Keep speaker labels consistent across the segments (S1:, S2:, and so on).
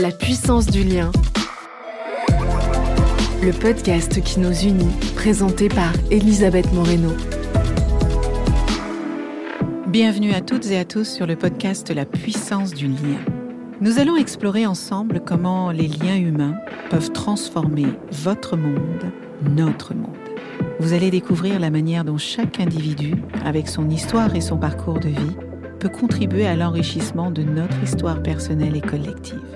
S1: La puissance du lien. Le podcast qui nous unit, présenté par Elisabeth Moreno.
S2: Bienvenue à toutes et à tous sur le podcast La puissance du lien. Nous allons explorer ensemble comment les liens humains peuvent transformer votre monde, notre monde. Vous allez découvrir la manière dont chaque individu, avec son histoire et son parcours de vie, peut contribuer à l'enrichissement de notre histoire personnelle et collective.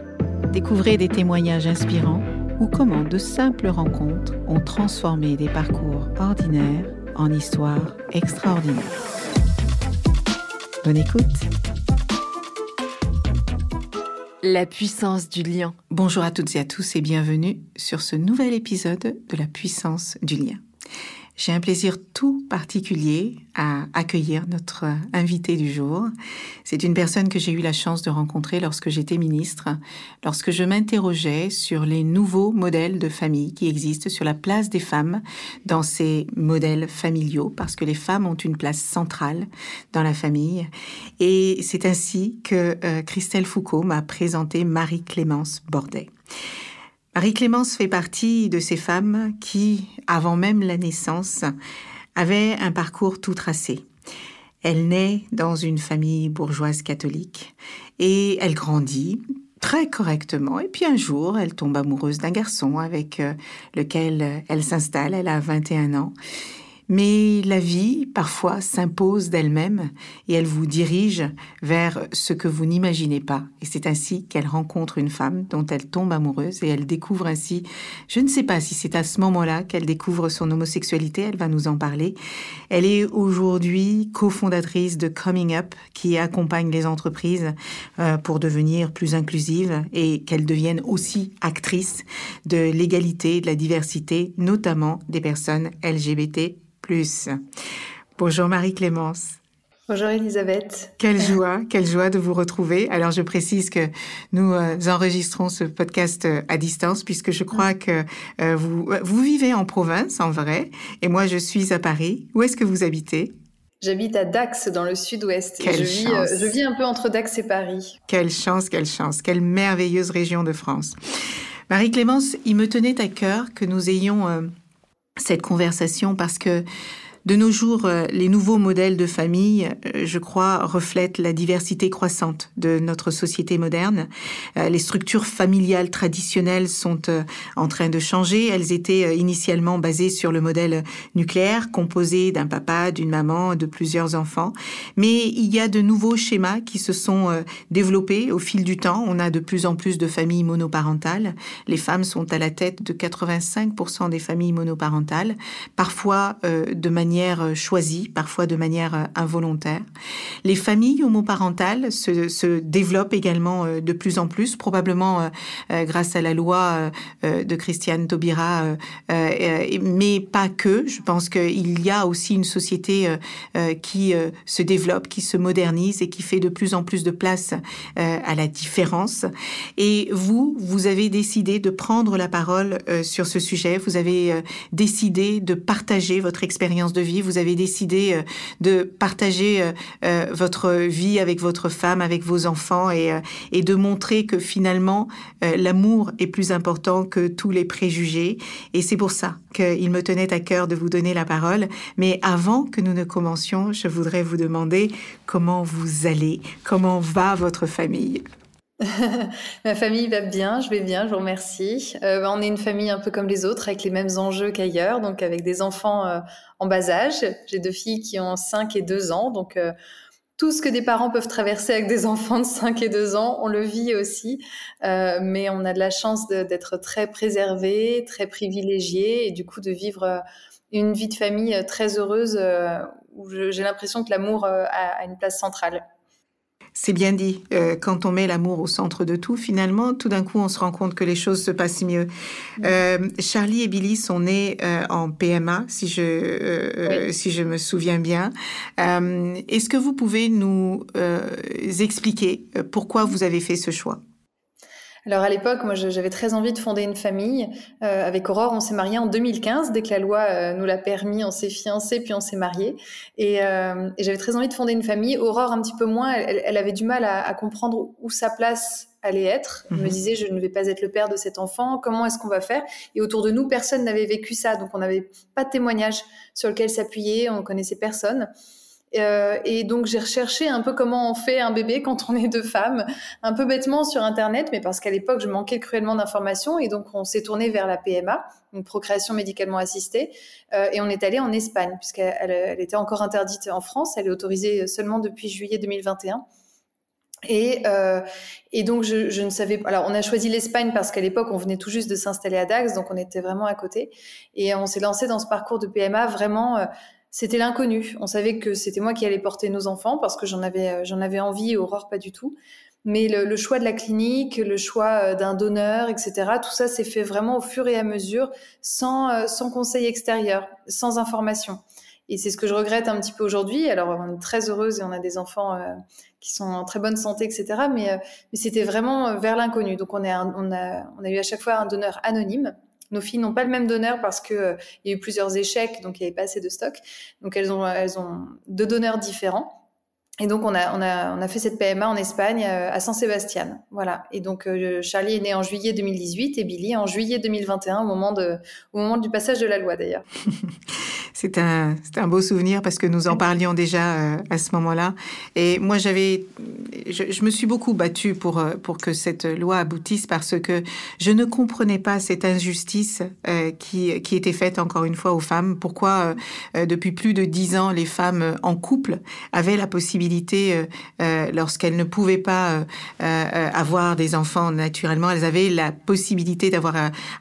S2: Découvrez des témoignages inspirants ou comment de simples rencontres ont transformé des parcours ordinaires en histoires extraordinaires. Bonne écoute
S1: La puissance du lien.
S2: Bonjour à toutes et à tous et bienvenue sur ce nouvel épisode de La puissance du lien. J'ai un plaisir tout particulier à accueillir notre invité du jour. C'est une personne que j'ai eu la chance de rencontrer lorsque j'étais ministre, lorsque je m'interrogeais sur les nouveaux modèles de famille qui existent, sur la place des femmes dans ces modèles familiaux, parce que les femmes ont une place centrale dans la famille. Et c'est ainsi que euh, Christelle Foucault m'a présenté Marie-Clémence Bordet. Marie-Clémence fait partie de ces femmes qui, avant même la naissance, avaient un parcours tout tracé. Elle naît dans une famille bourgeoise catholique et elle grandit très correctement. Et puis un jour, elle tombe amoureuse d'un garçon avec euh, lequel elle s'installe. Elle a 21 ans. Mais la vie, parfois, s'impose d'elle-même et elle vous dirige vers ce que vous n'imaginez pas. Et c'est ainsi qu'elle rencontre une femme dont elle tombe amoureuse et elle découvre ainsi, je ne sais pas si c'est à ce moment-là qu'elle découvre son homosexualité, elle va nous en parler. Elle est aujourd'hui cofondatrice de Coming Up qui accompagne les entreprises euh, pour devenir plus inclusives et qu'elles deviennent aussi actrices de l'égalité, de la diversité, notamment des personnes LGBT plus. Bonjour Marie-Clémence.
S3: Bonjour Elisabeth.
S2: Quelle joie, quelle joie de vous retrouver. Alors je précise que nous euh, enregistrons ce podcast euh, à distance puisque je crois que euh, vous, vous vivez en province en vrai et moi je suis à Paris. Où est-ce que vous habitez?
S3: J'habite à Dax dans le sud-ouest.
S2: Quelle
S3: je,
S2: chance.
S3: je vis un peu entre Dax et Paris.
S2: Quelle chance, quelle chance, quelle merveilleuse région de France. Marie-Clémence, il me tenait à cœur que nous ayons cette conversation parce que de nos jours, euh, les nouveaux modèles de famille, euh, je crois, reflètent la diversité croissante de notre société moderne. Euh, les structures familiales traditionnelles sont en train de changer. Elles étaient initialement basées sur le modèle nucléaire, composé d'un papa, d'une maman, de plusieurs enfants. Mais il y a de nouveaux schémas qui se sont développés au fil du temps. On a de plus en plus de familles monoparentales. Les femmes sont à la tête de 85% des familles monoparentales, parfois de manière euh, choisie, parfois de manière euh, involontaire. Les familles homoparentales se, se développent également euh, de plus en plus, probablement grâce à la loi de Christiane Taubira, mais pas que. Je pense qu'il y a aussi une société qui se développe, qui se modernise et qui fait de plus en plus de place à la différence. Et vous, vous avez décidé de prendre la parole sur ce sujet. Vous avez décidé de partager votre expérience de vie, vous avez décidé euh, de partager euh, euh, votre vie avec votre femme, avec vos enfants et, et de montrer que finalement l'amour est plus important que tous les préjugés. Et c'est pour ça qu'il me tenait à cœur de vous donner la parole. Mais avant que nous ne commencions, je voudrais vous demander comment vous allez, comment va votre famille?
S3: Ma famille va bien, je vais bien, je vous remercie. Euh, on est une famille un peu comme les autres, avec les mêmes enjeux qu'ailleurs, donc avec des enfants euh, en bas âge. J'ai deux filles qui ont 5 et 2 ans, donc euh, tout ce que des parents peuvent traverser avec des enfants de 5 et 2 ans, on le vit aussi. mais on a de la chance d'être très préservés, très privilégiés, et du coup de vivre une vie de famille très heureuse, où j'ai l'impression que l'amour a une place centrale.
S2: C'est bien dit. Euh, quand on met l'amour au centre de tout, finalement, tout d'un coup, on se rend compte que les choses se passent mieux. Euh, Charlie et Billy sont nés euh, en PMA, si je, si je me souviens bien. Est-ce que vous pouvez nous expliquer pourquoi vous avez fait ce choix?
S3: Alors à l'époque, moi j'avais très envie de fonder une famille. Euh, avec Aurore, on s'est mariés en 2015. Dès que la loi euh, nous l'a permis, on s'est fiancés puis on s'est mariés. Et, euh, et j'avais très envie de fonder une famille. Aurore un petit peu moins. Elle, elle avait du mal à, à, comprendre où sa place allait être. Elle me mhm. disait je ne vais pas être le père de cet enfant. Comment est-ce qu'on va faire? Et autour de nous, personne n'avait vécu ça, donc on n'avait pas de témoignage sur lequel s'appuyer. On connaissait personne. Euh, et donc j'ai recherché un peu comment on fait un bébé quand on est deux femmes, un peu bêtement sur Internet, mais parce qu'à l'époque je manquais cruellement d'informations et donc on s'est tourné vers la PMA, une procréation médicalement assistée, euh, et on est allé en Espagne puisqu'elle elle était encore interdite en France, elle est autorisée seulement depuis juillet 2021. Et, euh, et donc je, je, ne savais pas. Alors on a choisi l'Espagne parce qu'à l'époque on venait tout juste de s'installer à Dax, donc on était vraiment à côté. Et on s'est lancé dans ce parcours de PMA vraiment c'était l'inconnu. On savait que c'était moi qui allais porter nos enfants parce que j'en avais, euh, j'en avais envie, Aurore pas du tout. Mais le, le choix de la clinique, le choix euh, d'un donneur, etc., tout ça s'est fait vraiment au fur et à mesure, sans, euh, sans conseil extérieur, sans information. Et c'est ce que je regrette un petit peu aujourd'hui. Alors, on est très heureuse et on a des enfants qui sont en très bonne santé, etc. Mais, mais c'était vraiment vers l'inconnu. Donc, on, est on, a, on a eu à chaque fois un donneur anonyme nos filles n'ont pas le même donneur parce que euh, il y a eu plusieurs échecs, donc il n'y avait pas assez de stock. Donc elles ont, elles ont deux donneurs différents. Et donc, on a, on, a, on a fait cette PMA en Espagne, euh, à San Sebastian. Voilà. Et donc, euh, Charlie est né en juillet 2018 et Billy en juillet 2021, au moment, de, au moment du passage de la loi, d'ailleurs.
S2: c'est un, un beau souvenir parce que nous en parlions déjà euh, à ce moment-là. Et moi, j'avais, je, je, me suis beaucoup battue pour, pour que cette loi aboutisse parce que je ne comprenais pas cette injustice qui, qui était faite, encore une fois, aux femmes. Pourquoi, depuis plus de dix ans, les femmes en couple avaient la possibilité euh, euh, lorsqu'elles ne pouvaient pas euh, avoir des enfants naturellement, elles avaient la possibilité d'avoir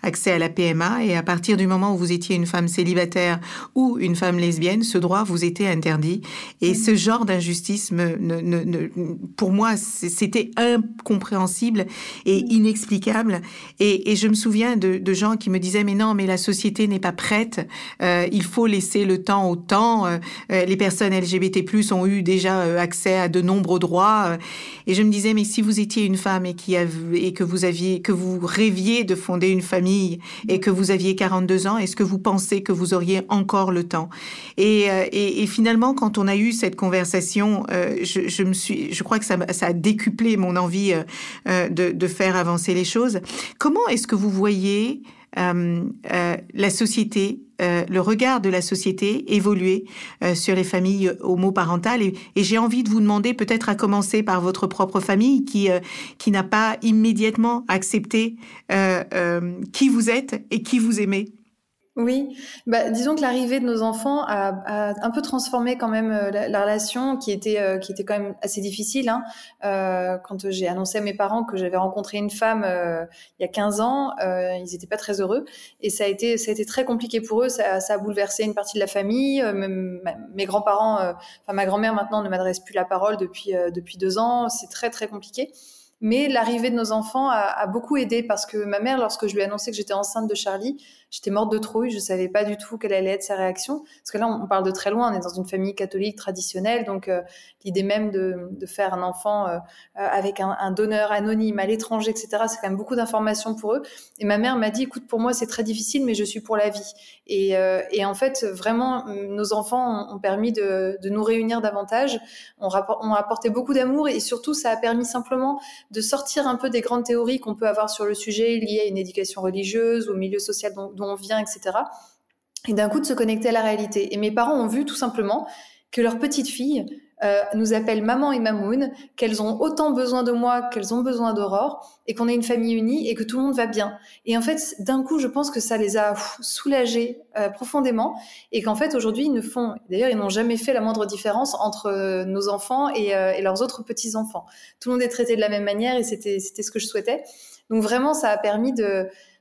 S2: accès à la PMA. Et à partir du moment où vous étiez une femme célibataire ou une femme lesbienne, ce droit vous était interdit. Et ce genre d'injustice, pour moi, c'était incompréhensible et inexplicable. Et, je me souviens de, gens qui me disaient mais non, mais la société n'est pas prête. il faut laisser le temps au temps. les personnes LGBT+ ont eu déjà euh, accès à de nombreux droits. Euh, et je me disais, mais si vous étiez une femme et, qui et que vous aviez, que vous rêviez de fonder une famille et que vous aviez 42 ans, est-ce que vous pensez que vous auriez encore le temps euh, et, finalement, quand on a eu cette conversation, je, je, me suis, je crois que ça, a décuplé mon envie de, de, faire avancer les choses. Comment est-ce que vous voyez euh, euh, la société, euh, le regard de la société évoluer sur les familles homoparentales. Et, et j'ai envie de vous demander, peut-être à commencer par votre propre famille, qui n'a pas immédiatement accepté qui vous êtes et qui vous aimez.
S3: Oui, bah, disons que l'arrivée de nos enfants a, a, un peu transformé quand même euh, la, relation qui était euh, qui était quand même assez difficile. Hein. Euh, quand j'ai annoncé à mes parents que j'avais rencontré une femme euh, il y a 15 ans, euh, ils n'étaient pas très heureux et ça a été ça a été très compliqué pour eux. Ça, ça a bouleversé une partie de la famille. Même, mes grands-parents, enfin ma grand-mère maintenant ne m'adresse plus la parole depuis depuis deux ans. C'est très très compliqué. Mais l'arrivée de nos enfants a, a, beaucoup aidé parce que ma mère, lorsque je lui ai annoncé que j'étais enceinte de Charlie, j'étais morte de trouille. Je savais pas du tout quelle allait être sa réaction. Parce que là, on parle de très loin. On est dans une famille catholique traditionnelle. Donc, euh, l'idée même de, de, faire un enfant euh, avec un, un, donneur anonyme à l'étranger, etc., c'est quand même beaucoup d'informations pour eux. Et ma mère m'a dit, écoute, pour moi, c'est très difficile, mais je suis pour la vie. Et, euh, et en fait, vraiment, nos enfants ont, ont permis de, de, nous réunir davantage. On, on a apporté beaucoup d'amour et surtout, ça a permis simplement de sortir un peu des grandes théories qu'on peut avoir sur le sujet liées à une éducation religieuse, au milieu social dont, on vient, etc. Et d'un coup de se connecter à la réalité. Et mes parents ont vu tout simplement que leur petite fille euh, nous appelle maman et mamoun, qu'elles ont autant besoin de moi qu'elles ont besoin d'Aurore, et qu'on est une famille unie et que tout le monde va bien. Et en fait, d'un coup, je pense que ça les a soulagés euh, profondément, et qu'en fait, aujourd'hui, ils ne font, d'ailleurs, ils n'ont jamais fait la moindre différence entre euh, nos enfants et, et leurs autres petits-enfants. Tout le monde est traité de la même manière, et c'était ce que je souhaitais. Donc vraiment, ça a permis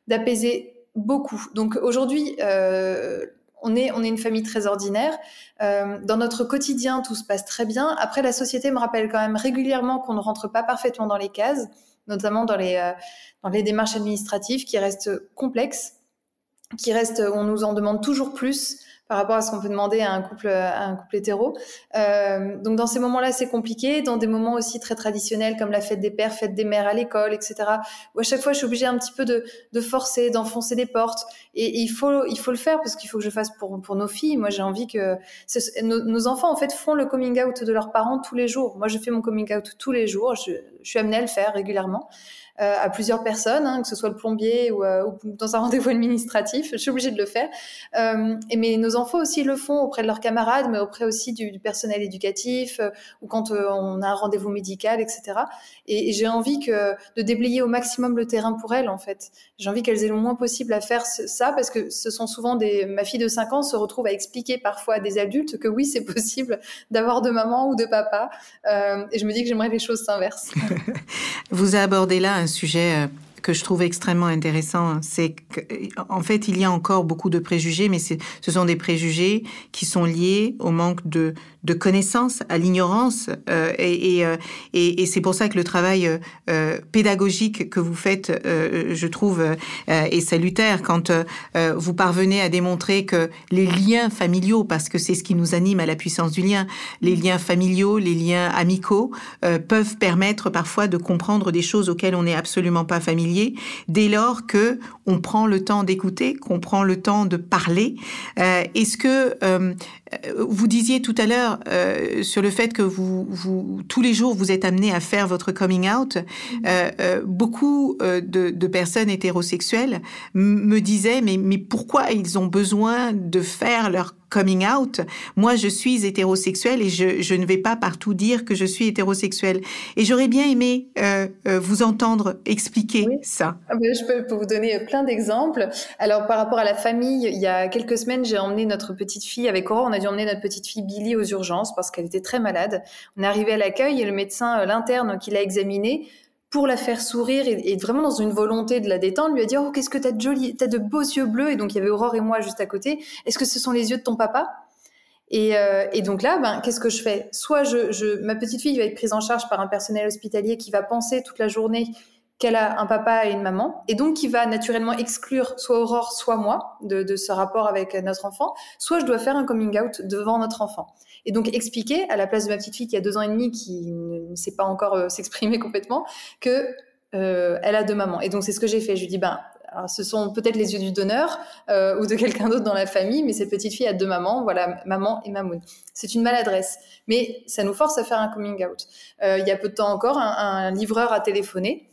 S3: d'apaiser beaucoup. Donc aujourd'hui, euh, on est, on est une famille très ordinaire. Euh, dans notre quotidien, tout se passe très bien. Après, la société me rappelle quand même régulièrement qu'on ne rentre pas parfaitement dans les cases, notamment dans les, euh, dans les démarches administratives qui restent complexes, qui restent, on nous en demande toujours plus par rapport à ce qu'on peut demander à un couple, à un couple hétéro. Euh, donc dans ces moments-là, c'est compliqué. Dans des moments aussi très traditionnels comme la fête des pères, fête des mères à l'école, etc. Où à chaque fois, je suis obligée un petit peu de, de forcer, d'enfoncer des portes. Et, il faut, il faut le faire parce qu'il faut que je fasse pour, pour nos filles. Moi, j'ai envie que nos, enfants en fait font le coming out de leurs parents tous les jours. Moi, je fais mon coming out tous les jours. Je suis amenée à le faire régulièrement. Euh, à plusieurs personnes, hein, que ce soit le plombier ou, euh, dans un rendez-vous administratif. Je suis obligée de le faire. Euh, mais nos enfants aussi le font auprès de leurs camarades, mais auprès aussi du, personnel éducatif ou quand on a un rendez-vous médical, etc. Et, j'ai envie de déblayer au maximum le terrain pour elles, en fait. J'ai envie qu'elles aient le moins possible à faire ça parce que ce sont souvent des. Ma fille de 5 ans se retrouve à expliquer parfois à des adultes que oui, c'est possible d'avoir de maman ou de papa. et je me dis que j'aimerais les choses s'inversent.
S2: Vous abordez là un sujet euh, que je trouve extrêmement intéressant, c'est qu'en fait, il y a encore beaucoup de préjugés, mais ce sont des préjugés qui sont liés au manque de, de connaissances, à l'ignorance. Euh, euh, et, et c'est pour ça que le travail euh, pédagogique que vous faites, euh, je trouve, euh, est salutaire quand vous parvenez à démontrer que les liens familiaux, parce que c'est ce qui nous anime à la puissance du lien, les liens familiaux, les liens amicaux, peuvent permettre parfois de comprendre des choses auxquelles on n'est absolument pas familier dès lors que on prend le temps d'écouter, qu'on prend le temps de parler. Euh, Est-ce que euh, vous disiez tout à l'heure euh, sur le fait que vous, vous, tous les jours vous êtes amené à faire votre coming out. Euh, euh, beaucoup euh, de, de, personnes hétérosexuelles me disaient mais, mais pourquoi ils ont besoin de faire leur coming out. Moi, je suis hétérosexuelle et je, je, ne vais pas partout dire que je suis hétérosexuelle. Et j'aurais bien aimé euh, euh, vous entendre expliquer oui. ça.
S3: Ah ben, je peux vous donner plein d'exemples. Alors, par rapport à la famille, il y a quelques semaines, j'ai emmené notre petite fille avec Aurore. On a dû emmener notre petite fille Billy aux urgences parce qu'elle était très malade. On est arrivé à l'accueil et le médecin, l'interne qui l'a examinée, pour la faire sourire et, vraiment dans une volonté de la détendre, lui a dit oh qu'est-ce que t'as de joli, t'as de beaux yeux bleus. Et donc il y avait Aurore et moi juste à côté. Est-ce que ce sont les yeux de ton papa? Et, euh, et, donc là, ben, qu'est-ce que je fais? Soit je, je, ma petite fille va être prise en charge par un personnel hospitalier qui va penser toute la journée qu'elle a un papa et une maman, et donc qui va naturellement exclure soit Aurore, soit moi de, de, ce rapport avec notre enfant, soit je dois faire un coming out devant notre enfant. Et donc expliquer à la place de ma petite fille qui a deux ans et demi, qui ne sait pas encore euh, s'exprimer complètement, que euh, elle a deux mamans. Et donc c'est ce que j'ai fait. Je lui dis ben alors, ce sont peut-être les yeux du donneur euh, ou de quelqu'un d'autre dans la famille, mais cette petite fille a deux mamans, voilà, maman et mamoun. C'est une maladresse, mais ça nous force à faire un coming out. Euh, il y a peu de temps encore, un, un livreur a téléphoné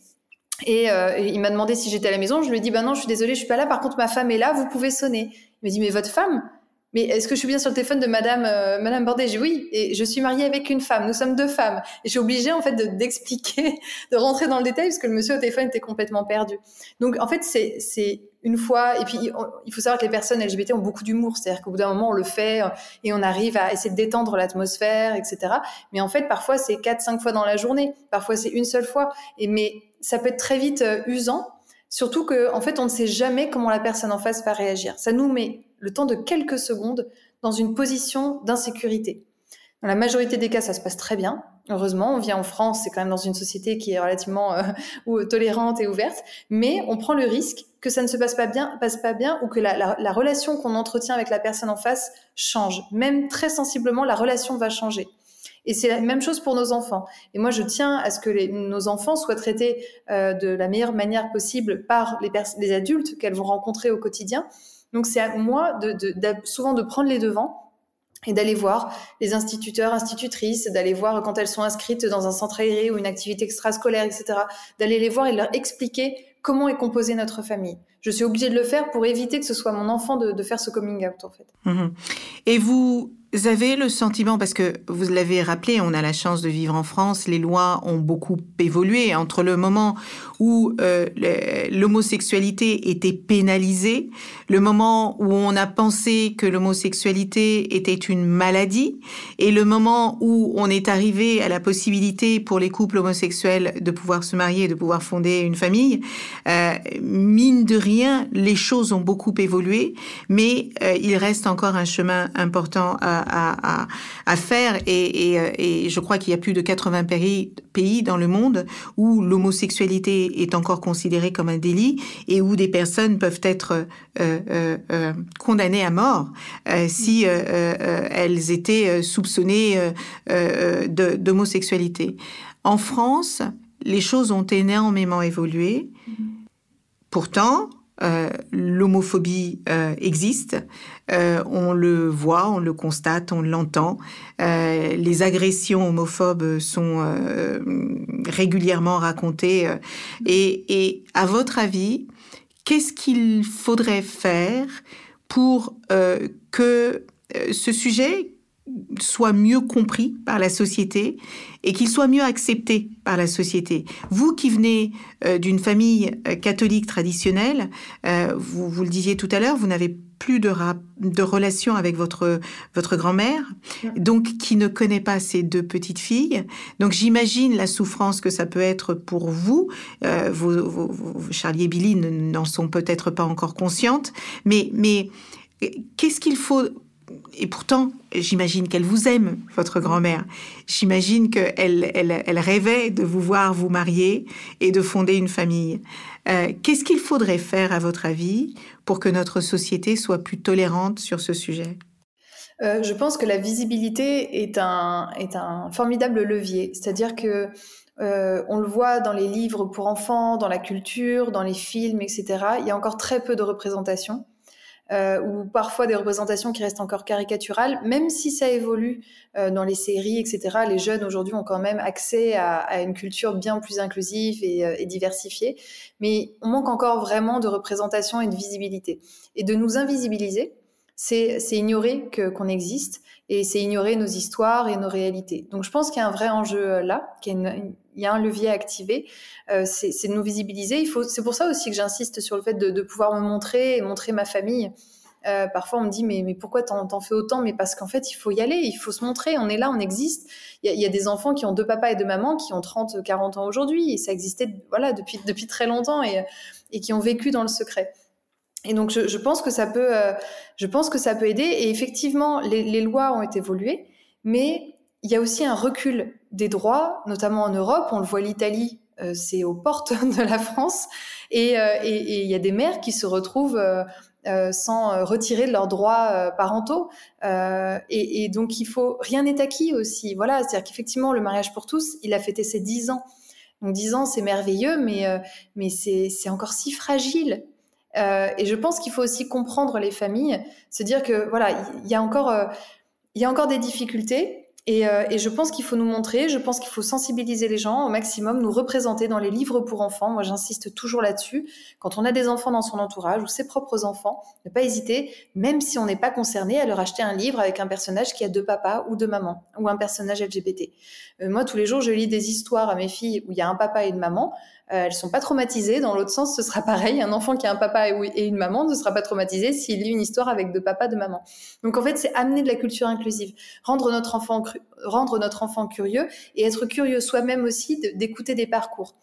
S3: et, euh, il m'a demandé si j'étais à la maison. Je lui ai dit, bah non, je suis désolée, je suis pas là. Par contre, ma femme est là, vous pouvez sonner. Il m'a dit, mais votre femme? Mais est-ce que je suis bien sur le téléphone de Madame euh, Madame Bordet? J'ai oui, et je suis mariée avec une femme. Nous sommes deux femmes, et je suis obligée en fait d'expliquer, de, rentrer dans le détail parce que le monsieur au téléphone était complètement perdu. Donc en fait c'est une fois, et puis il faut savoir que les personnes LGBT ont beaucoup d'humour, c'est-à-dire qu'au bout d'un moment on le fait et on arrive à essayer de détendre l'atmosphère, etc. Mais en fait parfois c'est quatre cinq fois dans la journée, parfois c'est une seule fois, et mais ça peut être très vite euh, usant. Surtout que, en fait, on ne sait jamais comment la personne en face va réagir. Ça nous met le temps de quelques secondes dans une position d'insécurité. Dans la majorité des cas, ça se passe très bien. Heureusement, on vient en France, c'est quand même dans une société qui est relativement euh, tolérante et ouverte, mais on prend le risque que ça ne se passe pas bien, passe pas bien, ou que la relation qu'on entretient avec la personne en face change. Même très sensiblement, la relation va changer. Et c'est la même chose pour nos enfants. Et moi, je tiens à ce que nos enfants soient traités euh, de la meilleure manière possible par les, adultes qu'elles vont rencontrer au quotidien. Donc, c'est à moi de, souvent de prendre les devants et d'aller voir les instituteurs, institutrices, d'aller voir quand elles sont inscrites dans un centre aéré ou une activité extrascolaire, etc., d'aller les voir et leur expliquer comment est composée notre famille. Je suis obligée de le faire pour éviter que ce soit mon enfant de, faire ce coming out, en fait.
S2: Mmh. Et vous vous avez le sentiment, parce que vous l'avez rappelé, on a la chance de vivre en France, les lois ont beaucoup évolué entre le moment où euh, l'homosexualité était pénalisée, le moment où on a pensé que l'homosexualité était une maladie, et le moment où on est arrivé à la possibilité pour les couples homosexuels de pouvoir se marier, de pouvoir fonder une famille, euh, mine de rien, les choses ont beaucoup évolué, mais il reste encore un chemin important à, à, à, faire. Et, et, et, je crois qu'il y a plus de 80 pays, pays dans le monde où l'homosexualité est encore considérée comme un délit et où des personnes peuvent être euh, euh, condamnées à mort si elles étaient soupçonnées d'homosexualité. En France, les choses ont énormément évolué. Pourtant, euh, l'homophobie euh, existe, euh, on le voit, on le constate, on l'entend. les agressions homophobes sont régulièrement racontées. Et, et, à votre avis, qu'est-ce qu'il faudrait faire pour que ce sujet soit mieux compris par la société et qu'il soit mieux accepté par la société. Vous qui venez euh, d'une famille euh, catholique traditionnelle, euh, vous, vous le disiez tout à l'heure, vous n'avez plus de, de relation avec votre, votre grand-mère, donc qui ne connaît pas ces deux petites filles. Donc j'imagine la souffrance que ça peut être pour vous. vos, Charlie et Billy n'en sont peut-être pas encore conscientes, mais, mais qu'est-ce qu'il faut et pourtant, j'imagine qu'elle vous aime, votre grand-mère. J'imagine qu'elle elle, rêvait de vous voir vous marier et de fonder une famille. Euh, qu'est-ce qu'il faudrait faire, à votre avis, pour que notre société soit plus tolérante sur ce sujet?
S3: Euh, Je pense que la visibilité est un, est un formidable levier. C'est-à-dire que euh, on le voit dans les livres pour enfants, dans la culture, dans les films, etc. Il y a encore très peu de représentation euh, ou parfois des représentations qui restent encore caricaturales, même si ça évolue euh, dans les séries, etc. Les jeunes aujourd'hui ont quand même accès à, à, une culture bien plus inclusive et, euh, et, diversifiée, mais on manque encore vraiment de représentation et de visibilité. Et de nous invisibiliser, c'est ignorer qu'on existe et c'est ignorer nos histoires et nos réalités. Donc je pense qu'il y a un vrai enjeu euh, là, qu'il y, a un levier à activer, euh, c'est de nous visibiliser. C'est pour ça aussi que j'insiste sur le fait de, de, pouvoir me montrer et montrer ma famille. Euh, parfois on me dit mais, mais pourquoi t'en fais autant? Mais parce qu'en fait il faut y aller, il faut se montrer, on est là, on existe. Il y, y a des enfants qui ont deux papas et deux mamans qui ont 30, 40 ans aujourd'hui et ça existait voilà depuis, depuis très longtemps et, et qui ont vécu dans le secret. Et donc, je, pense que ça peut, euh, je pense que ça peut aider. Et effectivement, les, lois ont évolué, mais il y a aussi un recul des droits, notamment en Europe. On le voit, l'Italie, euh, c'est aux portes de la France, et, euh, et, il y a des mères qui se retrouvent sans retirer leurs droits parentaux. Et, donc, il faut rien n'est acquis aussi. Voilà, c'est-à-dire qu'effectivement, le mariage pour tous, il a fêté ses dix ans. Donc, dix ans, c'est merveilleux, mais mais c'est encore si fragile. Euh, et je pense qu'il faut aussi comprendre les familles, se dire que voilà, il y a encore, euh, il y a encore des difficultés. Et, euh, et je pense qu'il faut nous montrer, je pense qu'il faut sensibiliser les gens au maximum, nous représenter dans les livres pour enfants. Moi, j'insiste toujours là-dessus. Quand on a des enfants dans son entourage ou ses propres enfants, ne pas hésiter, même si on n'est pas concerné, à leur acheter un livre avec un personnage qui a deux papas ou deux mamans, ou un personnage LGBT. Moi, tous les jours, je lis des histoires à mes filles où il y a un papa et une maman. Euh, elles sont pas traumatisées. Dans l'autre sens, ce sera pareil. Un enfant qui a un papa et une maman ne sera pas traumatisé s'il lit une histoire avec deux papas, deux mamans. Donc en fait, c'est amener de la culture inclusive, rendre notre enfant, rendre notre enfant curieux et être curieux soi-même aussi d'écouter des parcours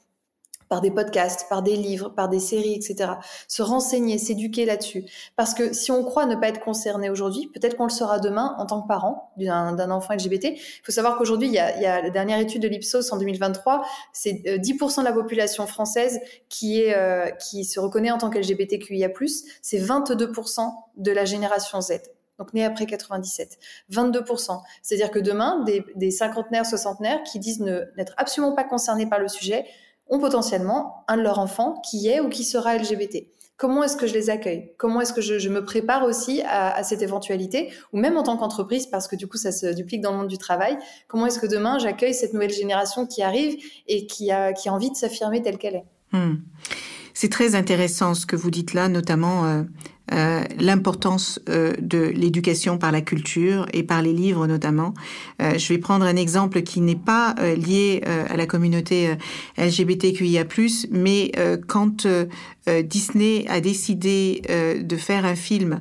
S3: par des podcasts, par des livres, par des séries, etc. Se renseigner, s'éduquer là-dessus. Parce que si on croit ne pas être concerné aujourd'hui, peut-être qu'on le sera demain en tant que parent d'un enfant LGBT. Il faut savoir qu'aujourd'hui, il, y a, la dernière étude de l'Ipsos en 2023, c'est 10% euh, de la population française qui, euh, se reconnaît en tant qu'LGBTQIA+, c'est 22% de la génération Z donc née après 97, 22%. C'est-à-dire que demain, des, des cinquantenaires, soixantenaires qui disent n'être absolument pas concernés par le sujet ont potentiellement un de leurs enfants qui est ou qui sera LGBT. Comment est-ce que je les accueille? Comment est-ce que je, me prépare aussi à, à, cette éventualité? Ou même en tant qu'entreprise, parce que du coup, ça se duplique dans le monde du travail. Comment est-ce que demain, j'accueille cette nouvelle génération qui arrive et qui a, qui a envie de s'affirmer telle qu'elle est?
S2: Hmm. C'est très intéressant ce que vous dites là, notamment euh, euh, l'importance euh, de l'éducation par la culture et par les livres notamment. Je vais prendre un exemple qui n'est pas lié à la communauté LGBTQIA+, mais quand Disney a décidé de faire un film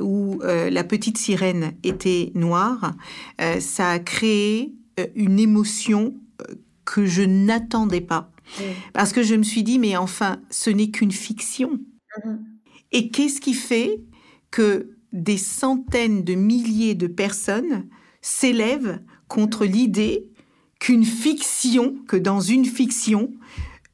S2: où la petite sirène était noire, ça a créé une émotion que je n'attendais pas. Parce que je me suis dit, mais enfin, ce n'est qu'une fiction. Mhm. Et qu'est-ce qui fait que des centaines de milliers de personnes s'élèvent contre l'idée qu'une fiction, que dans une fiction,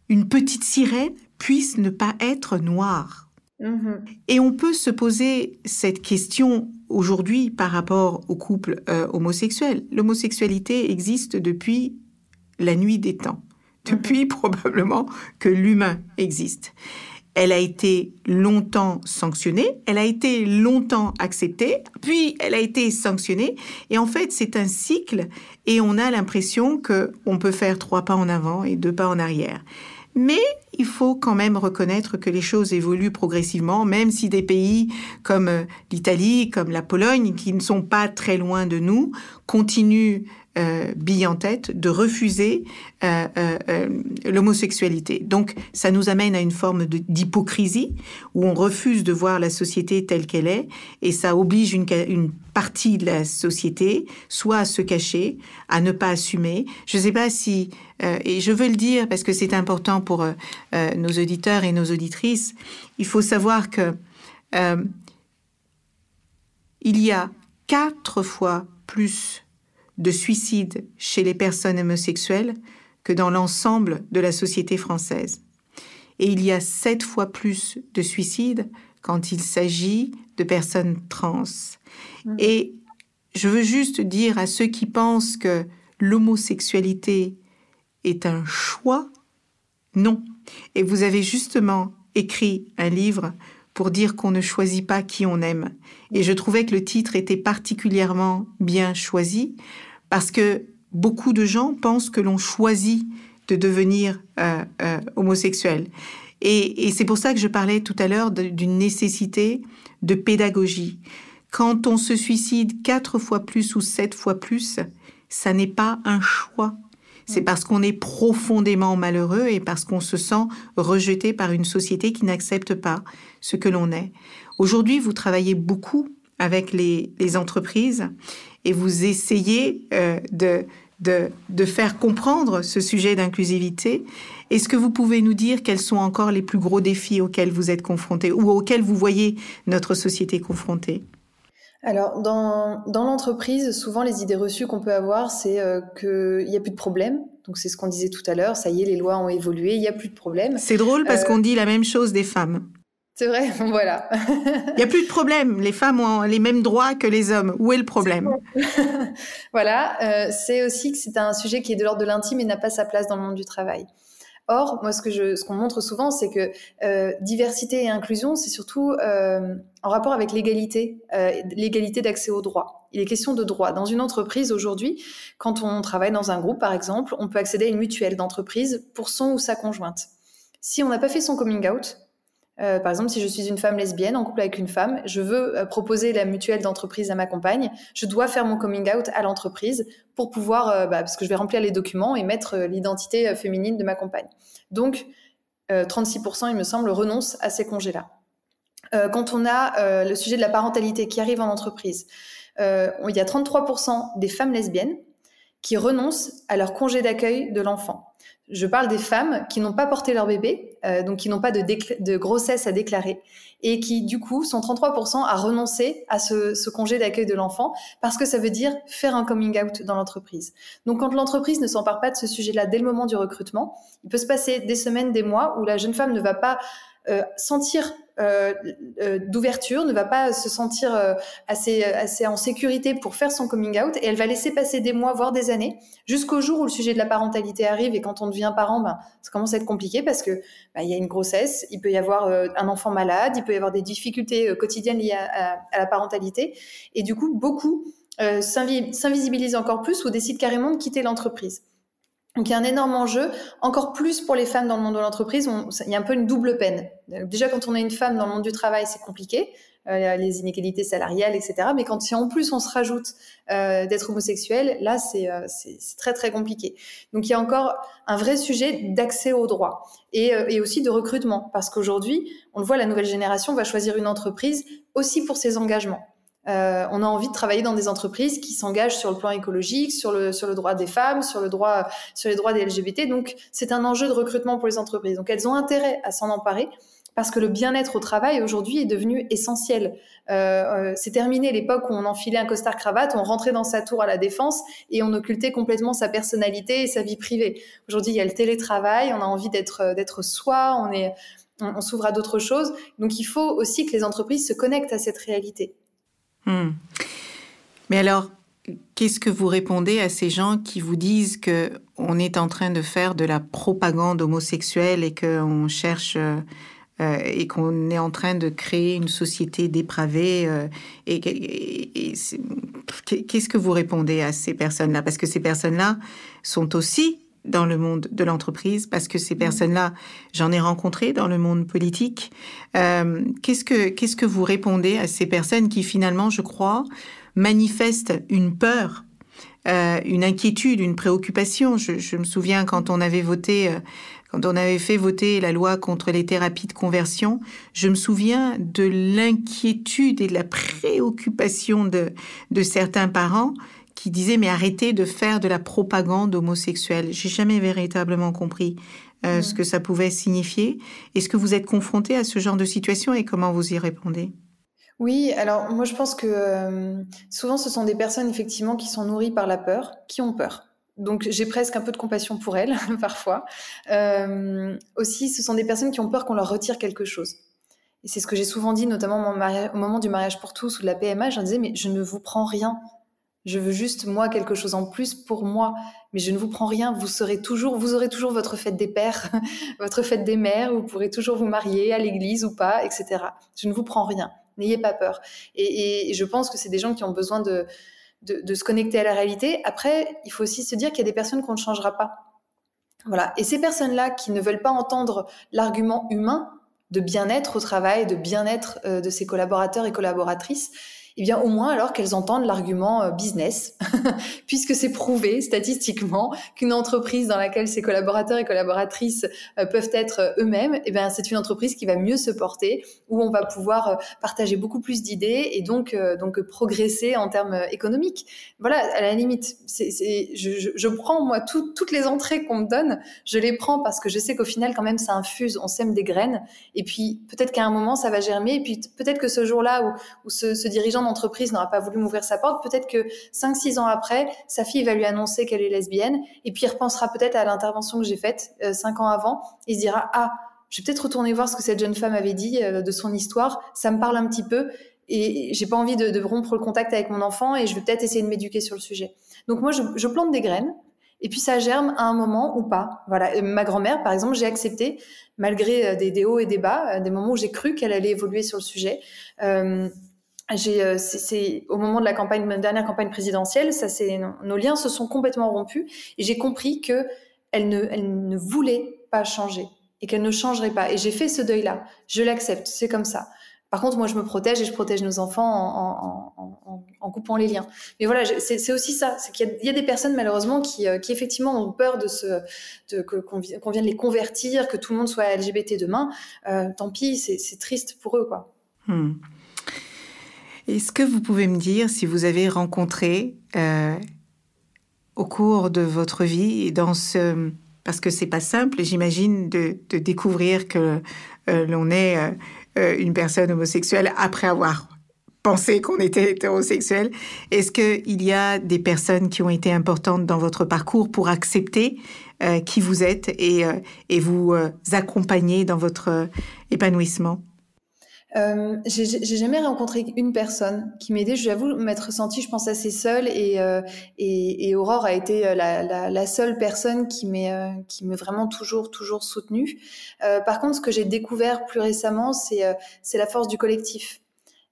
S2: une petite sirène puisse ne pas être noire? Mhm. Et on peut se poser cette question aujourd'hui par rapport au couple euh, homosexuel. L'homosexualité existe depuis la nuit des temps. Depuis probablement que l'humain existe. Elle a été longtemps sanctionnée, elle a été longtemps acceptée, puis elle a été sanctionnée. Et en fait, c'est un cycle et on a l'impression que on peut faire trois pas en avant et deux pas en arrière. Mais il faut quand même reconnaître que les choses évoluent progressivement, même si des pays comme euh, l'Italie, comme la Pologne, qui ne sont pas très loin de nous, continuent euh, bille en tête de refuser euh, euh, l'homosexualité. Donc ça nous amène à une forme d'hypocrisie où on refuse de voir la société telle qu'elle est et ça oblige une, une, partie de la société soit à se cacher, à ne pas assumer. Je ne sais pas si, et je veux le dire parce que c'est important pour nos auditeurs et nos auditrices, il faut savoir que il y a quatre fois plus de suicides chez les personnes homosexuelles que dans l'ensemble de la société française. Et il y a sept fois plus de suicides quand il s'agit de personnes trans. Mmh. Et je veux juste dire à ceux qui pensent que l'homosexualité est un choix, non. Et vous avez justement écrit un livre pour dire qu'on ne choisit pas qui on aime. Et je trouvais que le titre était particulièrement bien choisi parce que beaucoup de gens pensent que l'on choisit de devenir euh, euh, homosexuel. Et, c'est pour ça que je parlais tout à l'heure d'une nécessité de pédagogie. Quand on se suicide quatre fois plus ou sept fois plus, ça n'est pas un choix. C'est parce qu'on est profondément malheureux et parce qu'on se sent rejeté par une société qui n'accepte pas ce que l'on est. Aujourd'hui, vous travaillez beaucoup avec les, entreprises et vous essayez euh, de, de, faire comprendre ce sujet d'inclusivité. Est-ce que vous pouvez nous dire quels sont encore les plus gros défis auxquels vous êtes confrontés ou auxquels vous voyez notre société confrontée?
S3: Alors, dans, dans l'entreprise, souvent les idées reçues qu'on peut avoir, c'est euh, qu'il n'y a plus de problème. Donc, c'est ce qu'on disait tout à l'heure. Ça y est, les lois ont évolué, il n'y a plus de problème.
S2: C'est drôle parce euh, qu'on dit la même chose des femmes.
S3: C'est vrai, voilà.
S2: Il n'y a plus de problème. Les femmes ont les mêmes droits que les hommes. Où est le problème?
S3: Voilà. Euh, c'est aussi que c'est un sujet qui est de l'ordre de l'intime et n'a pas sa place dans le monde du travail. Or, moi, ce que je, ce qu'on montre souvent, c'est que euh, diversité et inclusion, c'est surtout euh, en rapport avec l'égalité, l'égalité d'accès aux droits. Il est question de droits. Dans une entreprise aujourd'hui, quand on travaille dans un groupe, par exemple, on peut accéder à une mutuelle d'entreprise pour son ou sa conjointe. Si on n'a pas fait son coming out, euh, par exemple, si je suis une femme lesbienne en couple avec une femme, je veux euh, proposer la mutuelle d'entreprise à ma compagne, je dois faire mon coming out à l'entreprise pour pouvoir, euh, bah, parce que je vais remplir les documents et mettre l'identité féminine de ma compagne. Donc, 36%, il me semble, renoncent à ces congés-là. quand on a le sujet de la parentalité qui arrive en entreprise, il y a 33% des femmes lesbiennes qui renoncent à leur congé d'accueil de l'enfant. Je parle des femmes qui n'ont pas porté leur bébé, euh, donc qui n'ont pas de, de, grossesse à déclarer, et qui du coup sont 33% à renoncer à ce, ce congé d'accueil de l'enfant, parce que ça veut dire faire un coming out dans l'entreprise. Donc quand l'entreprise ne s'empare pas de ce sujet-là dès le moment du recrutement, il peut se passer des semaines, des mois où la jeune femme ne va pas euh, sentir euh, euh, d'ouverture, ne va pas se sentir euh, assez, assez en sécurité pour faire son coming out et elle va laisser passer des mois, voire des années, jusqu'au jour où le sujet de la parentalité arrive et quand on devient parent, ben, ça commence à être compliqué parce que ben, il y a une grossesse, il peut y avoir un enfant malade, il peut y avoir des difficultés quotidiennes liées à, à, la parentalité et du coup beaucoup s'invisibilisent encore plus ou décident carrément de quitter l'entreprise. Donc il y a un énorme enjeu, encore plus pour les femmes dans le monde de l'entreprise. Il y a un peu une double peine. Déjà quand on est une femme dans le monde du travail, c'est compliqué, euh, les inégalités salariales, etc. Mais quand si en plus on se rajoute euh, d'être homosexuel, là euh, c'est très très compliqué. Donc il y a encore un vrai sujet d'accès aux droits et aussi de recrutement, parce qu'aujourd'hui, on le voit, la nouvelle génération va choisir une entreprise aussi pour ses engagements. Euh, on a envie de travailler dans des entreprises qui s'engagent sur le plan écologique, sur le, sur le droit des femmes, sur le droit, sur les droits des LGBT. Donc, c'est un enjeu de recrutement pour les entreprises. Donc, elles ont intérêt à s'en emparer parce que le bien-être au travail aujourd'hui est devenu essentiel. Euh, euh, c'est terminé l'époque où on enfilait un costard cravate, on rentrait dans sa tour à la défense et on occultait complètement sa personnalité et sa vie privée. Aujourd'hui, il y a le télétravail, on a envie d'être euh, soi, on est on, s'ouvre à d'autres choses. Donc il faut aussi que les entreprises se connectent à cette réalité.
S2: Hmm. Mais alors, qu'est-ce que vous répondez à ces gens qui vous disent que on est en train de faire de la propagande homosexuelle et qu'on cherche euh, et qu'on est en train de créer une société dépravée. Euh, et, qu'est-ce que vous répondez à ces personnes-là? Parce que ces personnes-là sont aussi dans le monde de l'entreprise, parce que ces mmh. personnes-là, j'en ai rencontré dans le monde politique. Euh, qu'est-ce que qu'est-ce que vous répondez à ces personnes qui finalement, je crois, manifestent une peur une inquiétude, une préoccupation? Je, je, me souviens quand on avait voté quand on avait fait voter la loi contre les thérapies de conversion, je me souviens de l'inquiétude et de la préoccupation de, de certains parents qui disaient mais arrêtez de faire de la propagande homosexuelle. J'ai jamais véritablement compris euh, ce que ça pouvait signifier. Est-ce que vous êtes confronté à ce genre de situation et comment vous y répondez?
S3: Oui, alors moi je pense que euh, souvent ce sont des personnes effectivement qui sont nourries par la peur, qui ont peur. Donc j'ai presque un peu de compassion pour elles parfois. Euh, aussi, ce sont des personnes qui ont peur qu'on leur retire quelque chose. Et c'est ce que j'ai souvent dit, notamment au moment du mariage pour tous ou de la PMA. Je disais, mais je ne vous prends rien. Je veux juste moi quelque chose en plus pour moi, mais je ne vous prends rien. Vous serez toujours, vous aurez toujours votre fête des pères, votre fête des mères. Vous pourrez toujours vous marier à l'église ou pas, etc. Je ne vous prends rien. N'ayez pas peur. et je pense que c'est des gens qui ont besoin de, de, se connecter à la réalité. Après, il faut aussi se dire qu'il y a des personnes qu'on ne changera pas. Voilà. Et ces personnes-là qui ne veulent pas entendre l'argument humain de bien-être au travail, de bien-être euh, de ses collaborateurs et collaboratrices, eh bien au moins alors qu'elles entendent l'argument euh, business, puisque c'est prouvé statistiquement qu'une entreprise dans laquelle ses collaborateurs et collaboratrices euh, peuvent être euh, eux-mêmes, eh bien c'est une entreprise qui va mieux se porter, où on va pouvoir partager beaucoup plus d'idées et donc donc progresser en termes économiques. Voilà, à la limite, c'est, je, je, prends moi toutes les entrées qu'on me donne, je les prends parce que je sais qu'au final quand même ça infuse, on sème des graines, et puis peut-être qu'à un moment ça va germer, et puis peut-être que ce jour-là où, où ce, ce dirigeant d'entreprise n'aura pas voulu m'ouvrir sa porte, peut-être que 5-6 ans après, sa fille va lui annoncer qu'elle est lesbienne, et puis il repensera peut-être à l'intervention que j'ai faite euh, 5 ans avant, il se dira, ah, je vais peut-être retourner voir ce que cette jeune femme avait dit euh, de son histoire, ça me parle un petit peu, et j'ai pas envie de, rompre le contact avec mon enfant, et je vais peut-être essayer de m'éduquer sur le sujet. Donc moi, je, plante des graines, et puis ça germe à un moment ou pas. Voilà. ma grand-mère, par exemple, j'ai accepté, malgré euh, des, hauts et des bas, des moments où j'ai cru qu'elle allait évoluer sur le sujet. Euh, euh, c'est, au moment de la ma dernière campagne présidentielle, nos liens se sont complètement rompus et j'ai compris que elle ne, voulait pas changer et qu'elle ne changerait pas. Et j'ai fait ce deuil-là. Je l'accepte, c'est comme ça. Par contre, moi, je me protège et je protège nos enfants en, coupant les liens. Mais voilà, c'est, aussi ça. Il y a, des personnes, malheureusement, qui, euh, effectivement ont peur que, qu'on, vienne les convertir, que tout le monde soit LGBT demain. Euh, tant pis, c'est, c'est triste pour eux, quoi. Hmm.
S2: Est-ce que vous pouvez me dire si vous avez rencontré euh, au cours de votre vie et dans ce parce que c'est pas simple, j'imagine, de, de, découvrir que euh, l'on est euh, une personne homosexuelle après avoir pensé qu'on était hétérosexuel. Est-ce qu'il y a des personnes qui ont été importantes dans votre parcours pour accepter qui vous êtes et, et vous accompagner dans votre épanouissement?
S3: Euh, j'ai jamais rencontré une personne qui m'aidait. J'avoue m'être sentie, je pense, assez seule et, euh, et, et, Aurore a été euh, la, la, la seule personne qui m'est euh, qui m'est vraiment toujours toujours soutenue. Euh, par contre, ce que j'ai découvert plus récemment, c'est c'est la force du collectif.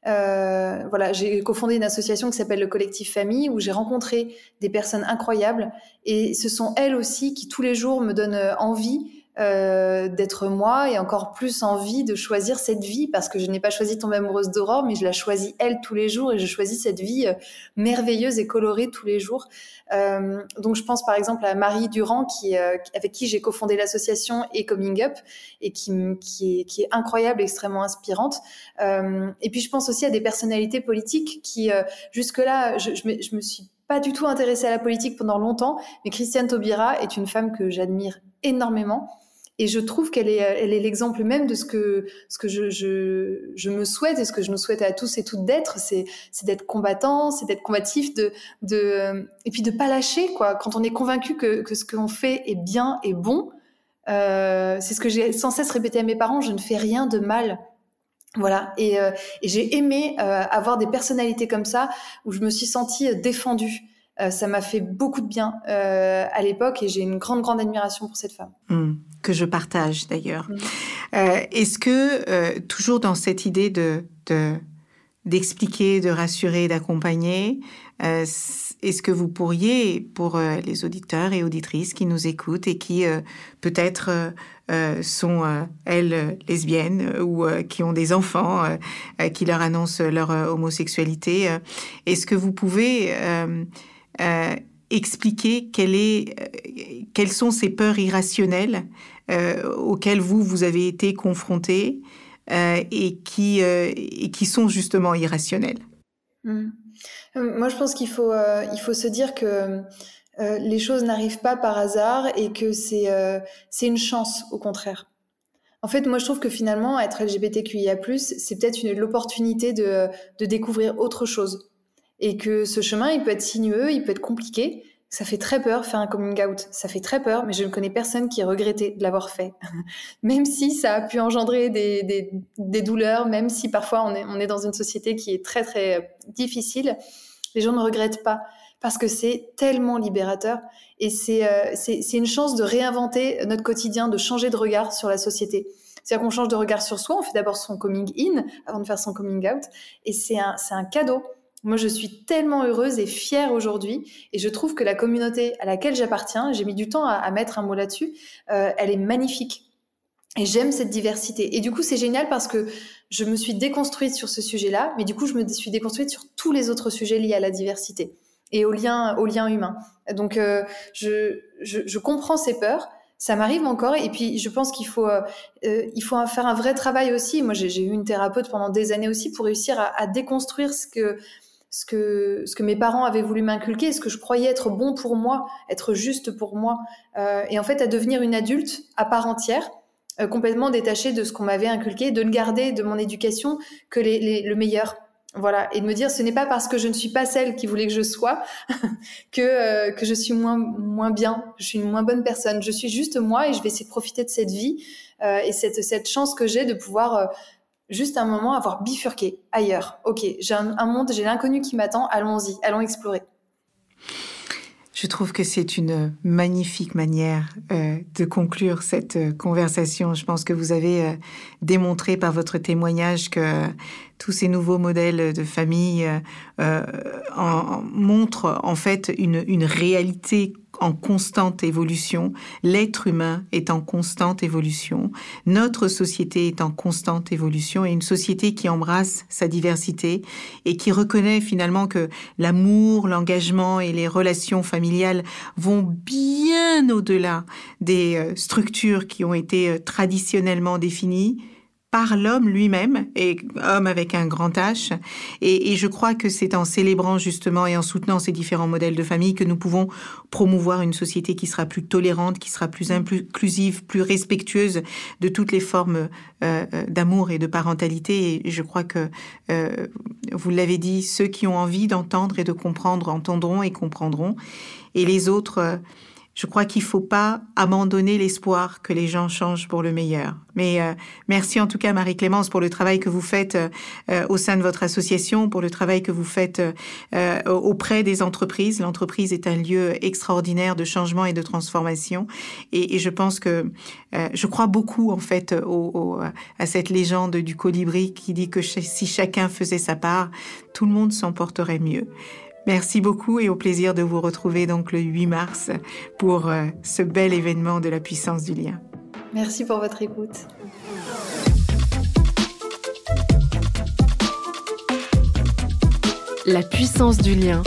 S3: voilà, j'ai cofondé une association qui s'appelle le Collectif Famille où j'ai rencontré des personnes incroyables et ce sont elles aussi qui tous les jours me donnent envie euh, d'être moi et encore plus envie de choisir cette vie parce que je n'ai pas choisi tomber amoureuse d'Aurore, mais je la choisis elle tous les jours et je choisis cette vie euh, merveilleuse et colorée tous les jours. Euh, donc je pense par exemple à Marie Durand qui, euh, avec qui j'ai cofondé l'association et Coming Up et qui, qui, est, qui est incroyable, extrêmement inspirante. et puis je pense aussi à des personnalités politiques qui jusque-là, je, je, me, je me suis pas du tout intéressée à la politique pendant longtemps, mais Christiane Taubira est une femme que j'admire énormément Et je trouve qu'elle est, elle est l'exemple même de ce que, ce que je, je, me souhaite et ce que je nous souhaite à tous et toutes d'être, c'est, c'est d'être combattant, c'est d'être combatif, de, de, et puis de pas lâcher, quoi. Quand on est convaincu que, que ce qu'on fait est bien et bon, euh, c'est ce que j'ai sans cesse répété à mes parents, je ne fais rien de mal. Voilà, et, euh, j'ai aimé euh, avoir des personnalités comme ça, où je me suis sentie défendue. Euh, ça m'a fait beaucoup de bien euh, à l'époque et j'ai une grande, grande admiration pour cette femme.
S2: Mmh, que je partage d'ailleurs. Mmh. Euh, est-ce que, toujours dans cette idée de, d'expliquer, de rassurer, d'accompagner, est-ce que vous pourriez, pour les auditeurs et auditrices qui nous écoutent et qui peut-être sont, elles, lesbiennes ou qui ont des enfants qui leur annoncent leur homosexualité, est-ce que vous pouvez euh, expliquer euh, quelles sont ces peurs irrationnelles euh, auxquelles vous, vous avez été confrontés et, qui, sont justement irrationnelles.
S3: Mmh. Moi, je pense qu'il faut, se dire que les choses n'arrivent pas par hasard et que c'est une chance, au contraire. En fait, moi, je trouve que finalement, être LGBTQIA+, c'est peut-être l'opportunité de découvrir autre chose et que ce chemin, il peut être sinueux, il peut être compliqué. Ça fait très peur faire un coming out, ça fait très peur, mais je ne connais personne qui ait regretté de l'avoir fait. même si ça a pu engendrer des, douleurs, même si parfois on est, dans une société qui est très très difficile, les gens ne regrettent pas parce que c'est tellement libérateur et c'est euh, c'est une chance de réinventer notre quotidien, de changer de regard sur la société. C'est-à-dire qu'on change de regard sur soi, on fait d'abord son coming in avant de faire son coming out et c'est un cadeau moi, je suis tellement heureuse et fière aujourd'hui, et je trouve que la communauté à laquelle j'appartiens, j'ai mis du temps à, mettre un mot là-dessus, euh, elle est magnifique. Et j'aime cette diversité. Et du coup, c'est génial parce que je me suis déconstruite sur ce sujet-là, mais du coup, je me suis déconstruite sur tous les autres sujets liés à la diversité et au lien, au lien humain. Donc, euh, je, je, comprends ces peurs. Ça m'arrive encore, et puis je pense qu'il faut, euh, il faut faire un vrai travail aussi. Moi, j'ai eu une thérapeute pendant des années aussi pour réussir à déconstruire ce que ce que, ce que mes parents avaient voulu m'inculquer, ce que je croyais être bon pour moi, être juste pour moi. Euh, et en fait, à devenir une adulte à part entière, euh, complètement détachée de ce qu'on m'avait inculqué, de ne garder de mon éducation que les, les, le meilleur. Voilà, et de me dire ce n'est pas parce que je ne suis pas celle qui voulait que je sois que euh, que je suis moins moins bien, je suis une moins bonne personne. Je suis juste moi et je vais essayer de profiter de cette vie euh, et cette cette chance que j'ai de pouvoir euh, juste un moment avoir bifurqué ailleurs. Ok, j'ai un, monde, j'ai l'inconnu qui m'attend, allons-y, allons explorer.
S2: Je trouve que c'est une magnifique manière euh, de conclure cette euh, conversation. Je pense que vous avez euh, démontré par votre témoignage que tous ces nouveaux modèles de famille en, montrent en fait une, une réalité en constante évolution, l'être humain est en constante évolution, notre société est en constante évolution et une société qui embrasse sa diversité et qui reconnaît finalement que l'amour, l'engagement et les relations familiales vont bien au-delà des euh, structures qui ont été euh, traditionnellement définies par l'homme lui-même, et homme avec un grand H. Et, je crois que c'est en célébrant justement et en soutenant ces différents modèles de famille que nous pouvons promouvoir une société qui sera plus tolérante, qui sera plus inclusive, plus respectueuse de toutes les formes euh, euh, d'amour et de parentalité. Et je crois que, euh, vous l'avez dit, ceux qui ont envie d'entendre et de comprendre entendront et comprendront. Et les autres... Euh, je crois qu'il faut pas abandonner l'espoir que les gens changent pour le meilleur. Mais euh, merci en tout cas Marie-Clémence pour le travail que vous faites euh, au sein de votre association, pour le travail que vous faites euh, auprès des entreprises. L'entreprise est un lieu extraordinaire de changement et de transformation. Et, et je pense que je crois beaucoup en fait au, au, à cette légende du colibri qui dit que si chacun faisait sa part, tout le monde s'en porterait mieux. Merci beaucoup et au plaisir de vous retrouver donc le 8 mars pour euh, ce bel événement de la puissance du lien.
S3: Merci pour votre écoute.
S1: La puissance du lien.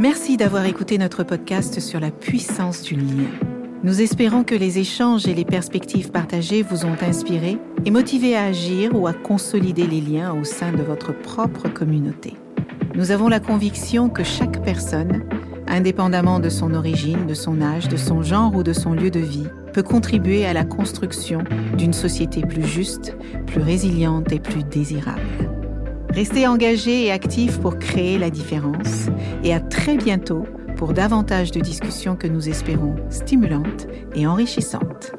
S2: Merci d'avoir écouté notre podcast sur la puissance du lien. Nous espérons que les échanges et les perspectives partagées vous ont inspiré et motivé à agir ou à consolider les liens au sein de votre propre communauté. Nous avons la conviction que chaque personne indépendamment de son origine, de son âge, de son genre ou de son lieu de vie, peut contribuer à la construction d'une société plus juste, plus résiliente et plus désirable. Restez engagés et actifs pour créer la différence et à très bientôt pour davantage de discussions que nous espérons stimulantes et enrichissantes.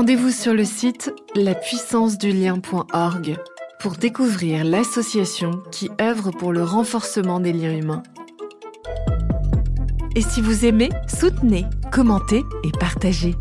S1: Rendez-vous sur le site lapuissancedulien.org pour découvrir l'association qui œuvre pour le renforcement des liens humains. Et si vous aimez, soutenez, commentez et partagez.